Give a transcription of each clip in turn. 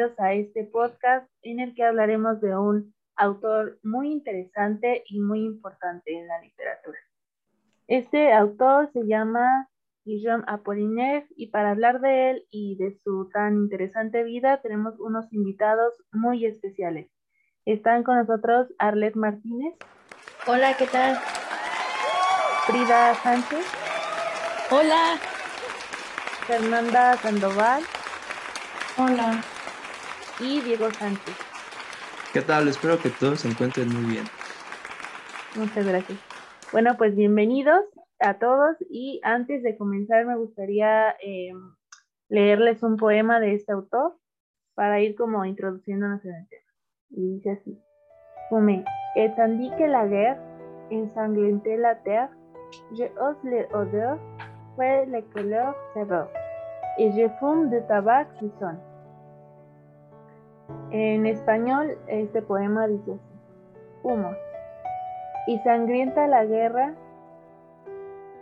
bienvenidos a este podcast en el que hablaremos de un autor muy interesante y muy importante en la literatura. Este autor se llama Guillaume Apollinaire y para hablar de él y de su tan interesante vida tenemos unos invitados muy especiales. Están con nosotros Arlet Martínez. Hola, ¿qué tal? Frida Sánchez. Hola. Fernanda Sandoval. Hola. Y Diego Sánchez. ¿Qué tal? Espero que todos se encuentren muy bien. Muchas gracias. Bueno, pues bienvenidos a todos y antes de comenzar me gustaría eh, leerles un poema de este autor para ir como introduciéndonos en el tema. Y dice así. Fumé, que la guerre ensanglantait la terre, je hausse les odeurs, fue les couleurs sévères, et je fume de tabac qui son. En español, este poema dice así. Humo. Y sangrienta la guerra,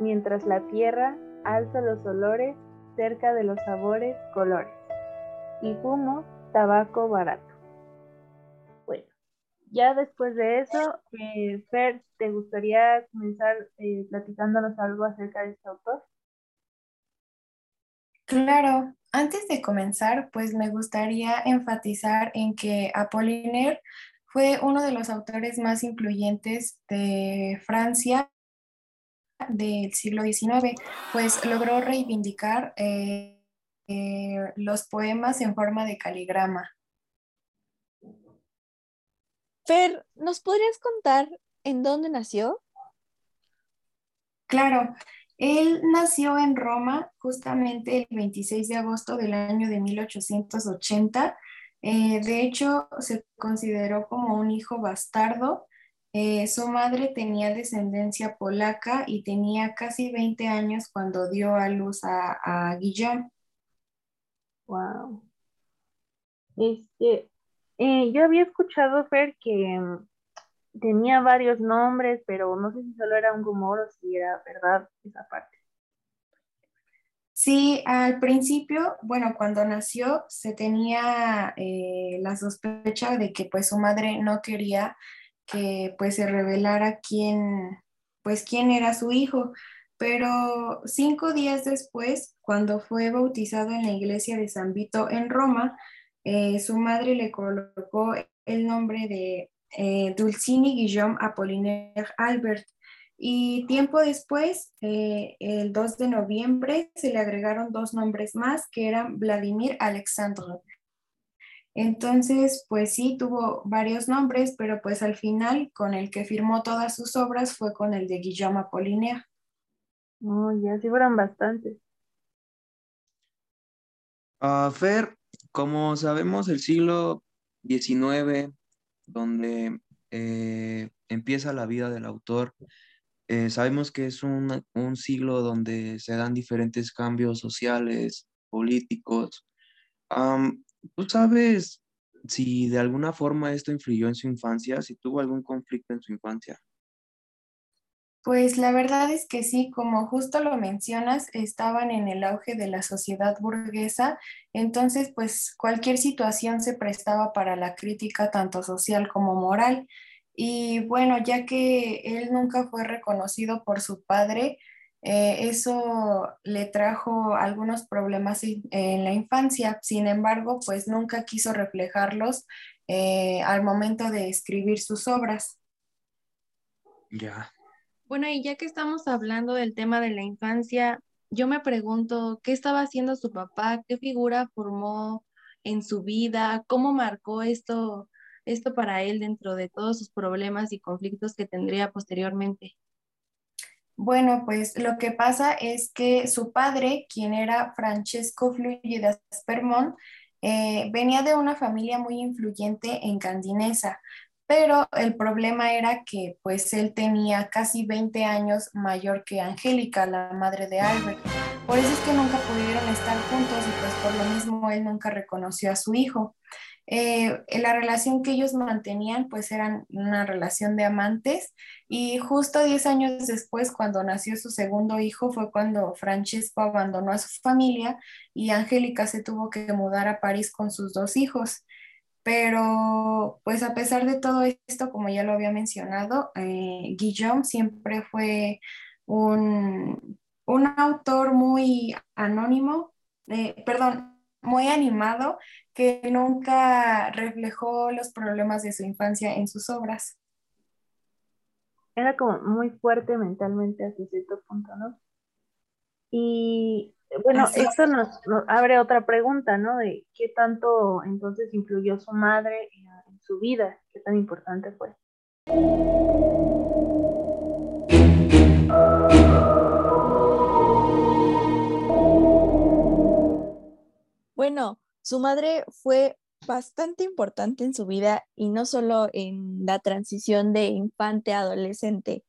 mientras la tierra alza los olores cerca de los sabores, colores. Y fumo tabaco barato. Bueno, ya después de eso, eh, Fer, ¿te gustaría comenzar eh, platicándonos algo acerca de este autor? Claro, antes de comenzar, pues me gustaría enfatizar en que Apollinaire fue uno de los autores más influyentes de Francia del siglo XIX, pues logró reivindicar eh, eh, los poemas en forma de caligrama. Fer, ¿nos podrías contar en dónde nació? Claro, él nació en Roma justamente el 26 de agosto del año de 1880. Eh, de hecho, se consideró como un hijo bastardo. Eh, su madre tenía descendencia polaca y tenía casi 20 años cuando dio a luz a, a. Wow. Este, eh, yo había escuchado, Fer, que tenía varios nombres, pero no sé si solo era un rumor o si era verdad esa parte. Sí, al principio, bueno, cuando nació se tenía eh, la sospecha de que pues su madre no quería que pues se revelara quién, pues quién era su hijo, pero cinco días después, cuando fue bautizado en la iglesia de San Vito en Roma, eh, su madre le colocó el nombre de eh, Dulcini Guillaume Apollinaire Albert. Y tiempo después, eh, el 2 de noviembre, se le agregaron dos nombres más, que eran Vladimir Alexandre. Entonces, pues sí, tuvo varios nombres, pero pues al final con el que firmó todas sus obras fue con el de Guillaume Apollinaire. Oh, ya sí fueron bastantes. Uh, Fer, como sabemos, el siglo XIX donde eh, empieza la vida del autor. Eh, sabemos que es un, siglo donde se dan diferentes cambios sociales, políticos. ¿Tú sabes si de alguna forma esto influyó en su infancia, si tuvo algún conflicto en su infancia? Pues la verdad es que sí, como justo lo mencionas, estaban en el auge de la sociedad burguesa, entonces pues cualquier situación se prestaba para la crítica tanto social como moral. Y bueno, ya que él nunca fue reconocido por su padre, eh, eso le trajo algunos problemas en la infancia. Sin embargo, pues nunca quiso reflejarlos eh, al momento de escribir sus obras. Ya. Bueno, y ya que estamos hablando del tema de la infancia, yo me pregunto, ¿qué estaba haciendo su papá? ¿Qué figura formó en su vida? ¿Cómo marcó esto, esto para él dentro de todos sus problemas y conflictos que tendría posteriormente? Bueno, pues lo que pasa es que su padre, quien era Francesco Fluye de Aspermont, eh, venía de una familia muy influyente en Candinesa, pero el problema era que pues él tenía casi 20 años mayor que Angélica, la madre de Albert. Por eso es que nunca pudieron estar juntos y pues por lo mismo él nunca reconoció a su hijo. eh, la relación que ellos mantenían pues eran una relación de amantes y justo 10 años después cuando nació su segundo hijo fue cuando Francesco abandonó a su familia y Angélica se tuvo que mudar a París con sus dos hijos. Pero pues a pesar de todo esto, como ya lo había mencionado, eh, Guillaume siempre fue un, un autor muy anónimo, eh, perdón, muy animado que nunca reflejó los problemas de su infancia en sus obras. Era como muy fuerte mentalmente hasta cierto punto, ¿no? Y bueno, esto nos, abre otra pregunta, ¿no? De qué tanto entonces influyó su madre en su vida, qué tan importante fue. Bueno, su madre fue bastante importante en su vida y no solo en la transición de infante a adolescente,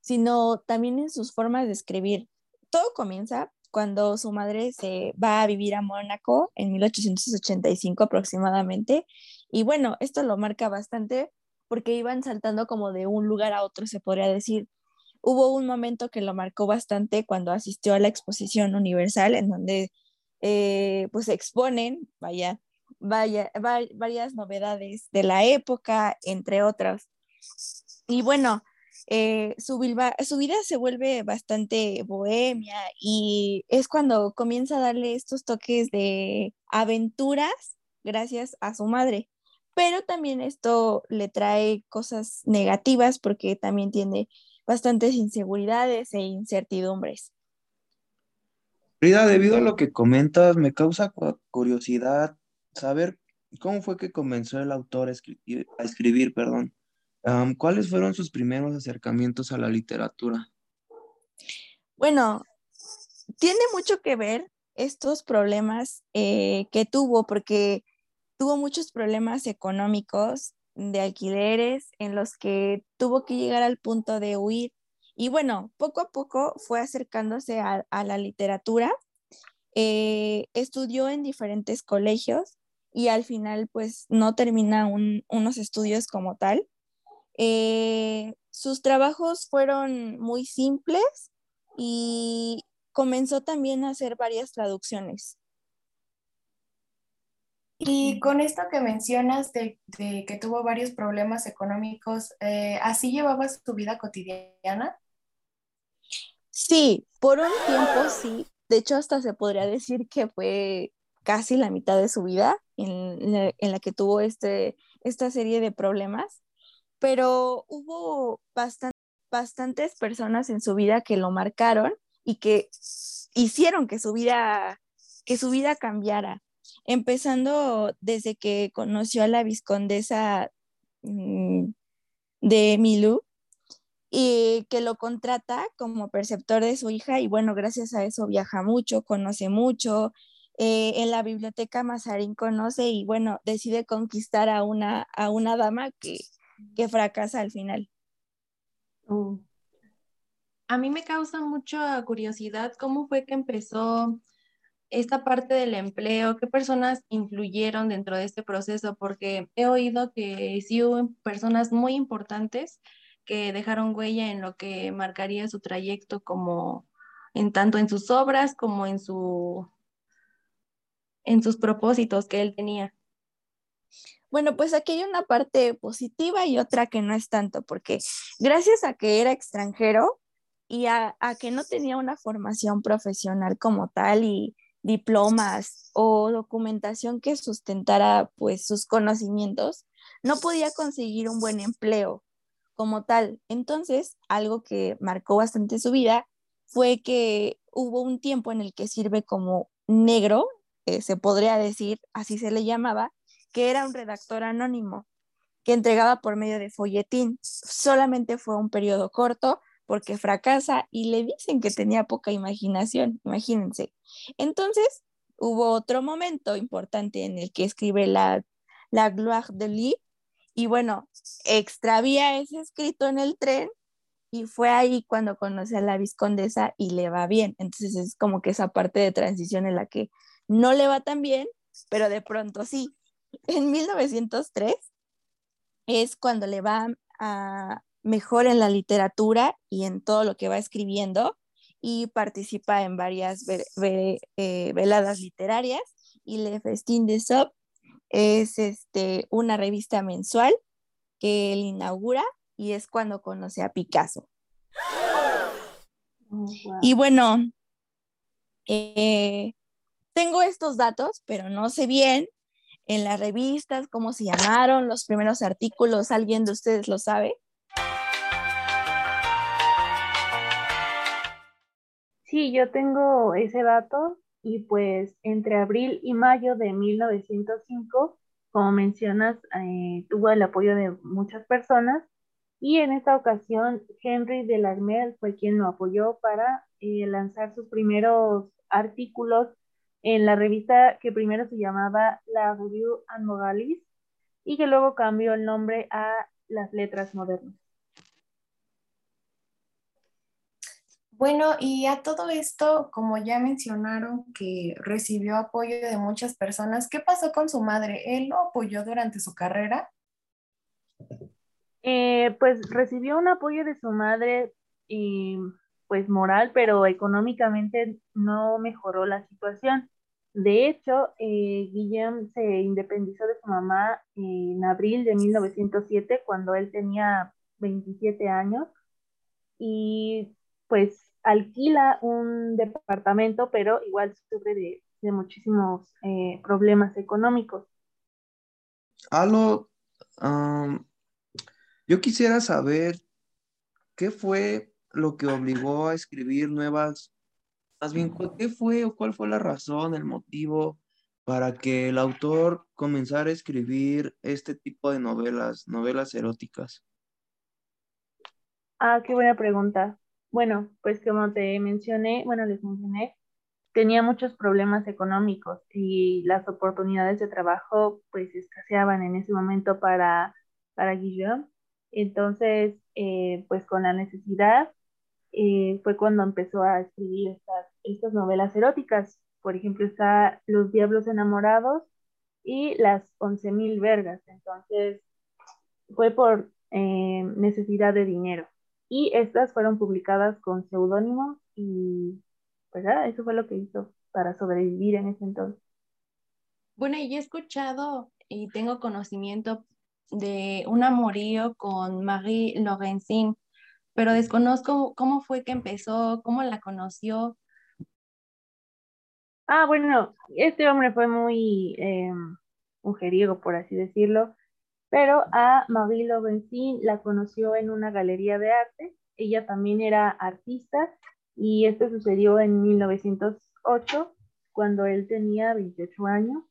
sino también en sus formas de escribir. Todo comienza cuando su madre se va a vivir a Mónaco en 1885 aproximadamente. Y bueno, esto lo marca bastante porque iban saltando como de un lugar a otro, se podría decir. Hubo un momento que lo marcó bastante cuando asistió a la exposición universal, en donde eh, pues exponen, vaya, vaya, varias novedades de la época, entre otras. Y bueno, eh, su, su, vida se vuelve bastante bohemia y es cuando comienza a darle estos toques de aventuras gracias a su madre. Pero también esto le trae cosas negativas porque también tiene bastantes inseguridades e incertidumbres. Frida, debido a lo que comentas, me causa curiosidad saber cómo fue que comenzó el autor a escribir, perdón. ¿Cuáles fueron sus primeros acercamientos a la literatura? Bueno, tiene mucho que ver estos problemas eh, que tuvo, porque tuvo muchos problemas económicos de alquileres en los que tuvo que llegar al punto de huir y bueno, poco a poco fue acercándose a, la literatura, eh, estudió en diferentes colegios y al final pues no termina unos estudios como tal. Eh, sus trabajos fueron muy simples y comenzó también a hacer varias traducciones. Y con esto que mencionas de, que tuvo varios problemas económicos, eh, ¿así llevabas tu vida cotidiana? Sí, por un tiempo sí. De hecho, hasta se podría decir que fue casi la mitad de su vida en, la, que tuvo este, esta serie de problemas, pero hubo bastantes personas en su vida que lo marcaron y que hicieron que su vida, que su vida cambiara, empezando desde que conoció a la viscondesa mm, de Milú, y que lo contrata como perceptor de su hija y bueno, gracias a eso viaja mucho, conoce mucho. Eh, en la biblioteca Mazarín conoce y bueno, decide conquistar a una, a una dama que, que fracasa al final. Oh. A mí me causa mucha curiosidad cómo fue que empezó esta parte del empleo, qué personas influyeron dentro de este proceso, porque he oído que sí hubo personas muy importantes que dejaron huella en lo que marcaría su trayecto como en tanto en sus obras como en su en sus propósitos que él tenía. Bueno, pues aquí hay una parte positiva y otra que no es tanto, porque gracias a que era extranjero y a, que no tenía una formación profesional como tal y diplomas o documentación que sustentara pues sus conocimientos, no podía conseguir un buen empleo como tal. Entonces, algo que marcó bastante su vida fue que hubo un tiempo en el que sirve como negro, eh, se podría decir, así se le llamaba, que era un redactor anónimo que entregaba por medio de folletín. Solamente fue un periodo corto porque fracasa y le dicen que tenía poca imaginación, imagínense. Entonces, hubo otro momento importante en el que escribe la, la Gloire de Lis, y bueno, extravía ese escrito en el tren y fue ahí cuando conoce a la viscondesa y le va bien. Entonces es como que esa parte de transición en la que no le va tan bien, pero de pronto sí. En 1903 es cuando le va a mejor en la literatura y en todo lo que va escribiendo y participa en varias eh, veladas literarias y Le Festin de Sop es este, una revista mensual que él inaugura y es cuando conoce a Picasso. Oh, y bueno, eh, tengo estos datos, pero no sé bien en las revistas cómo se llamaron los primeros artículos. ¿Alguien de ustedes lo sabe? Sí, yo tengo ese dato y pues entre abril y mayo de 1905, como mencionas, eh, tuvo el apoyo de muchas personas y en esta ocasión Henry de Larmel fue quien lo apoyó para eh, lanzar sus primeros artículos en la revista que primero se llamaba La Revue and Moralis y que luego cambió el nombre a Las Letras Modernas. Bueno, y a todo esto, como ya mencionaron que recibió apoyo de muchas personas, ¿qué pasó con su madre? ¿Él lo apoyó durante su carrera? Eh, pues recibió un apoyo de su madre, y, pues moral, pero económicamente no mejoró la situación. De hecho, eh, Guillem se independizó de su mamá en abril de 1907, cuando él tenía 27 años, y pues alquila un departamento, pero igual sufre de, muchísimos eh, problemas económicos. Alo, yo quisiera saber qué fue lo que obligó a escribir nuevas, más bien, ¿qué fue o cuál fue la razón, el motivo para que el autor comenzara a escribir este tipo de novelas, novelas eróticas? Ah, qué buena pregunta. Bueno, pues como te mencioné, bueno, les mencioné, tenía muchos problemas económicos y las oportunidades de trabajo pues escaseaban en ese momento para, para Guillaume. Entonces, eh, pues con la necesidad eh, fue cuando empezó a escribir estas, estas novelas eróticas. Por ejemplo, está Los Diablos Enamorados y Las Once Mil Vergas. Entonces, fue por eh, necesidad de dinero y estas fueron publicadas con seudónimo y pues eso fue lo que hizo para sobrevivir en ese entonces. Bueno, y he escuchado y tengo conocimiento de un amorío con Marie Lorenzin, pero desconozco cómo fue que empezó, cómo la conoció. Ah, bueno, este hombre fue muy eh, mujeriego, por así decirlo pero a Marie Lorenzi la conoció en una galería de arte. Ella también era artista y esto sucedió en 1908, cuando él tenía 28 años,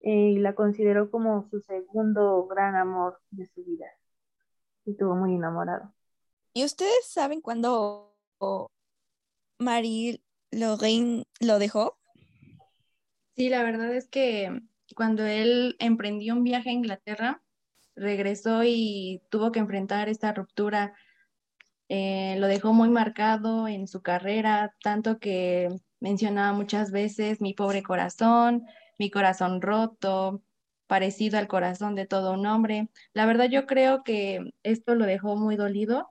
eh, y la consideró como su segundo gran amor de su vida. Estuvo muy enamorado. ¿Y ustedes saben cuándo Marie Lorraine lo dejó? Sí, la verdad es que cuando él emprendió un viaje a Inglaterra, regresó y tuvo que enfrentar esta ruptura. Eh, lo dejó muy marcado en su carrera, tanto que mencionaba muchas veces mi pobre corazón, mi corazón roto, parecido al corazón de todo un hombre. La verdad yo creo que esto lo dejó muy dolido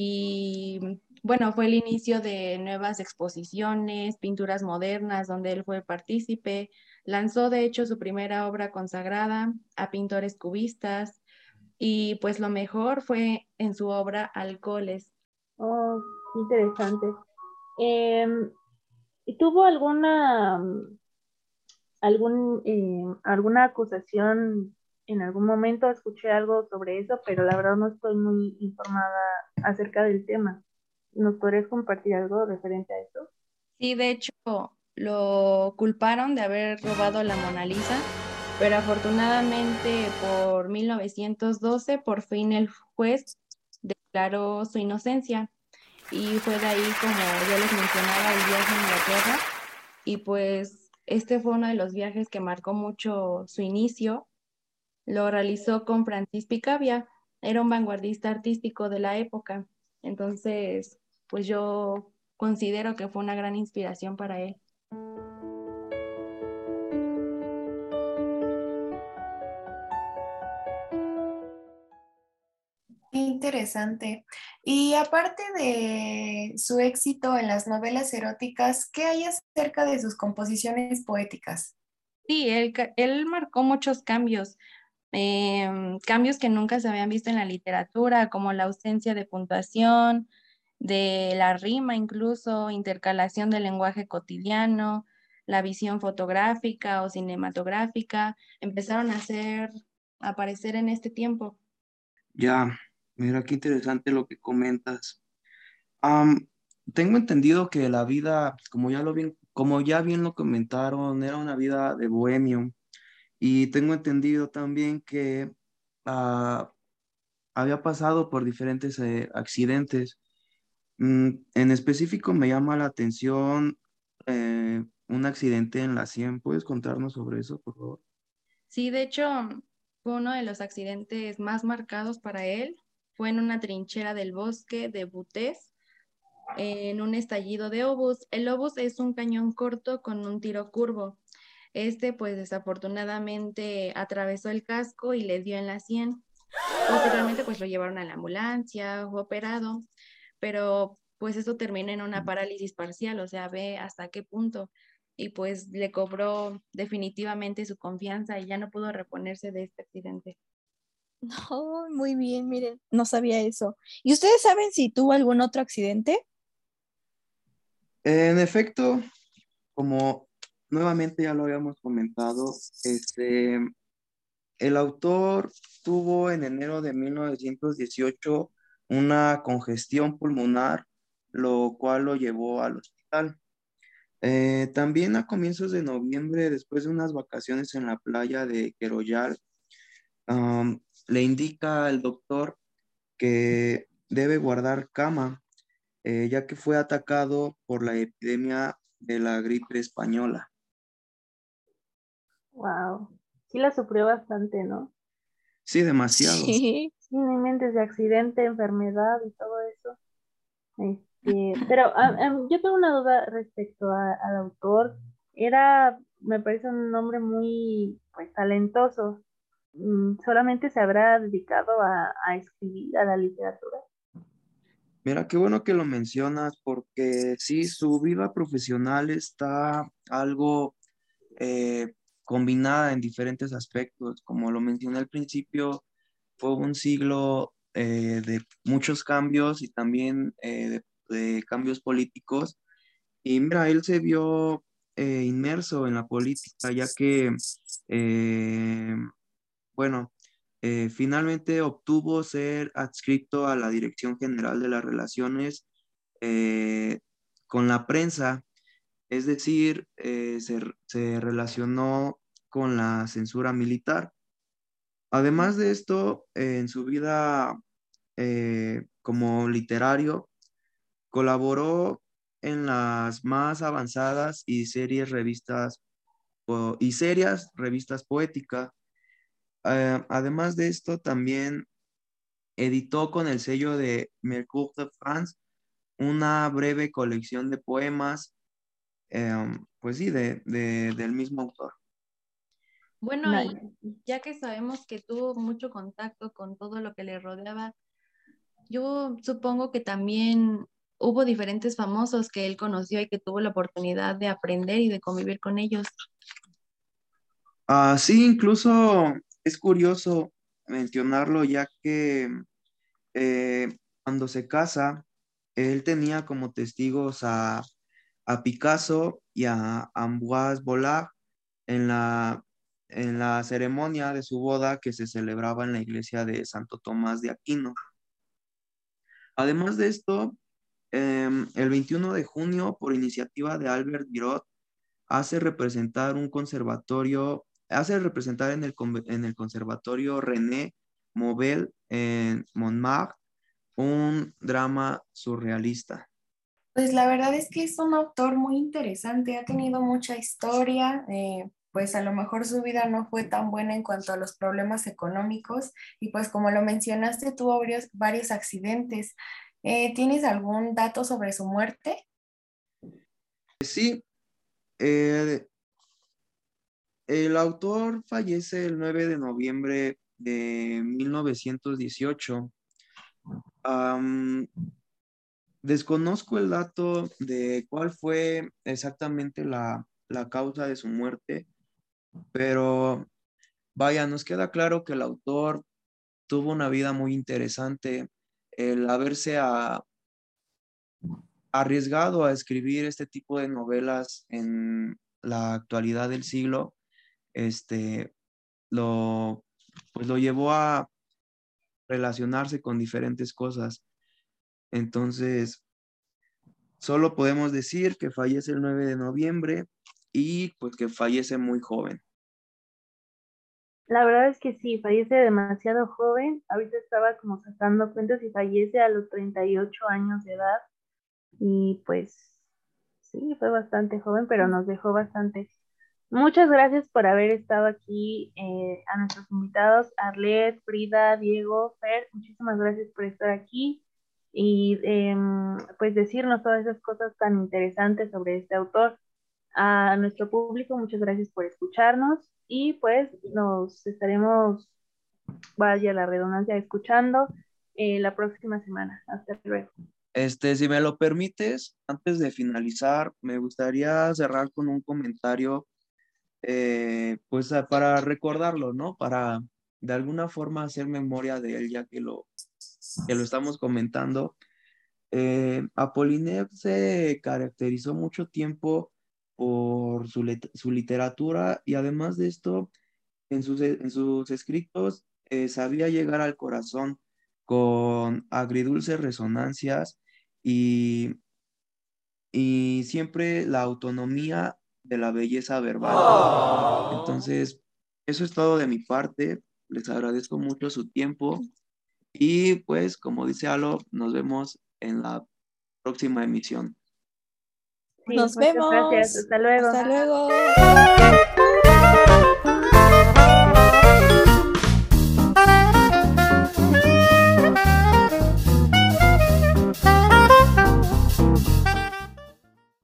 y bueno, fue el inicio de nuevas exposiciones, pinturas modernas donde él fue partícipe, Lanzó de hecho su primera obra consagrada a pintores cubistas y pues lo mejor fue en su obra Alcoholes. Oh, interesante. Em, ¿Tuvo alguna, algún, em, alguna acusación en algún momento? Escuché algo sobre eso, pero la verdad no estoy muy informada acerca del tema. ¿Nos podrías compartir algo referente a eso? Sí, de hecho, lo culparon de haber robado la Mona Lisa, pero afortunadamente por 1912 por fin el juez declaró su inocencia y fue de ahí como ya les mencionaba el viaje a Inglaterra y pues este fue uno de los viajes que marcó mucho su inicio lo realizó con Francis Picavia, era un vanguardista artístico de la época. Entonces, pues yo considero que fue una gran inspiración para él. interesante. Y aparte de su éxito en las novelas eróticas, ¿qué hay acerca de sus composiciones poéticas? Sí, él, él marcó muchos cambios em, cambios que nunca se habían visto en la literatura, como la ausencia de puntuación, de la rima incluso, intercalación del lenguaje cotidiano, la visión fotográfica o cinematográfica, empezaron a hacer, aparecer en este tiempo. Ya, mira qué interesante lo que comentas. tengo entendido que la vida, como ya lo bien, como ya bien lo comentaron, era una vida de bohemio. Y tengo entendido también que ah, había pasado por diferentes eh, accidentes. Mm, en específico me llama la atención eh, un accidente en la 100. ¿Puedes contarnos sobre eso, por favor? Sí, de hecho, fue uno de los accidentes más marcados para él. Fue en una trinchera del bosque de Butés, en un estallido de obús. El obús es un cañón corto con un tiro curvo. Este, pues desafortunadamente, atravesó el casco y le dio en la 100. Posteriormente, pues lo llevaron a la ambulancia, fue operado pero pues eso termina en una parálisis parcial, o sea, ve hasta qué punto. Y pues le cobró definitivamente su confianza y ya no pudo reponerse de este accidente. No, muy bien, miren, no sabía eso. ¿Y ustedes saben si tuvo algún otro accidente? En efecto, como nuevamente ya lo habíamos comentado, este, el autor tuvo en enero de 1918 una congestión pulmonar, lo cual lo llevó al hospital. Eh, también a comienzos de noviembre, después de unas vacaciones en la playa de Queroyal, le indica al doctor que debe guardar cama, eh, ya que fue atacado por la epidemia de la gripe española. Wow, sí la sufrió bastante, ¿no? Sí, demasiado. Sí mentes de accidente, enfermedad y todo eso. Este, pero yo tengo una duda respecto al autor. Era, me parece un hombre muy pues, talentoso. Mm, ¿Solamente se habrá dedicado a, escribir, a la literatura? Mira, qué bueno que lo mencionas porque sí, su vida profesional está algo eh, combinada en diferentes aspectos. Como lo mencioné al principio, fue un siglo eh, de muchos cambios y también eh, de, cambios políticos. Y él se vio eh, inmerso en la política, ya que, bueno, finalmente obtuvo ser adscrito a la Dirección General de las Relaciones con la prensa, es decir, se relacionó con la censura militar. Además de esto, en su vida eh, como literario, colaboró en las más avanzadas y series revistas y serias revistas poéticas. Eh, además de esto, también editó con el sello de Mercure de France una breve colección de poemas, em, pues sí, de, del mismo autor. Bueno, ya que sabemos que tuvo mucho contacto con todo lo que le rodeaba, yo supongo que también hubo diferentes famosos que él conoció y que tuvo la oportunidad de aprender y de convivir con ellos. Ah, sí, incluso es curioso mencionarlo ya que eh, cuando se casa, él tenía como testigos a, a Picasso y a Ambroise Vollard en la en la ceremonia de su boda que se celebraba en la iglesia de Santo Tomás de Aquino. Además de esto, em, el 21 de junio, por iniciativa de Albert Birot, hace representar un conservatorio, hace representar en el, en el conservatorio René Mobel en Montmartre un drama surrealista. Pues la verdad es que es un autor muy interesante, ha tenido mucha historia, eh, pues a lo mejor su vida no fue tan buena en cuanto a los problemas económicos y pues como lo mencionaste, tuvo varios, accidentes. Eh, ¿Tienes algún dato sobre su muerte? Sí. Eh, el autor fallece el 9 de noviembre de 1918 desconozco el dato de cuál fue exactamente la, la causa de su muerte, pero vaya, nos queda claro que el autor tuvo una vida muy interesante. El haberse arriesgado a escribir este tipo de novelas en la actualidad del siglo, este, lo, pues lo llevó a relacionarse con diferentes cosas. Entonces, solo podemos decir que fallece el 9 de noviembre y pues que fallece muy joven. La verdad es que sí, fallece demasiado joven. Ahorita estaba como sacando cuentas y fallece a los 38 años de edad. Y pues sí, fue bastante joven, pero nos dejó bastante. Muchas gracias por haber estado aquí eh, a nuestros invitados, Arlet, Frida, Diego, Fer. Muchísimas gracias por estar aquí y em, pues decirnos todas esas cosas tan interesantes sobre este autor. A nuestro público, muchas gracias por escucharnos y pues nos estaremos, vaya la redundancia, escuchando eh, la próxima semana. Hasta luego. Este, si me lo permites, antes de finalizar, me gustaría cerrar con un comentario, eh, pues para recordarlo, ¿no? Para de alguna forma hacer memoria de él, ya que lo, que lo estamos comentando. Eh, Apollinaire se caracterizó mucho tiempo por su, su literatura y además de esto, en sus, en sus escritos eh, sabía llegar al corazón con agridulces resonancias y, y siempre la autonomía de la belleza verbal. Oh. Entonces, eso es todo de mi parte. Les agradezco mucho su tiempo y pues, como dice Alo, nos vemos en la próxima emisión. Nos vemos. Gracias. Hasta luego. Hasta luego.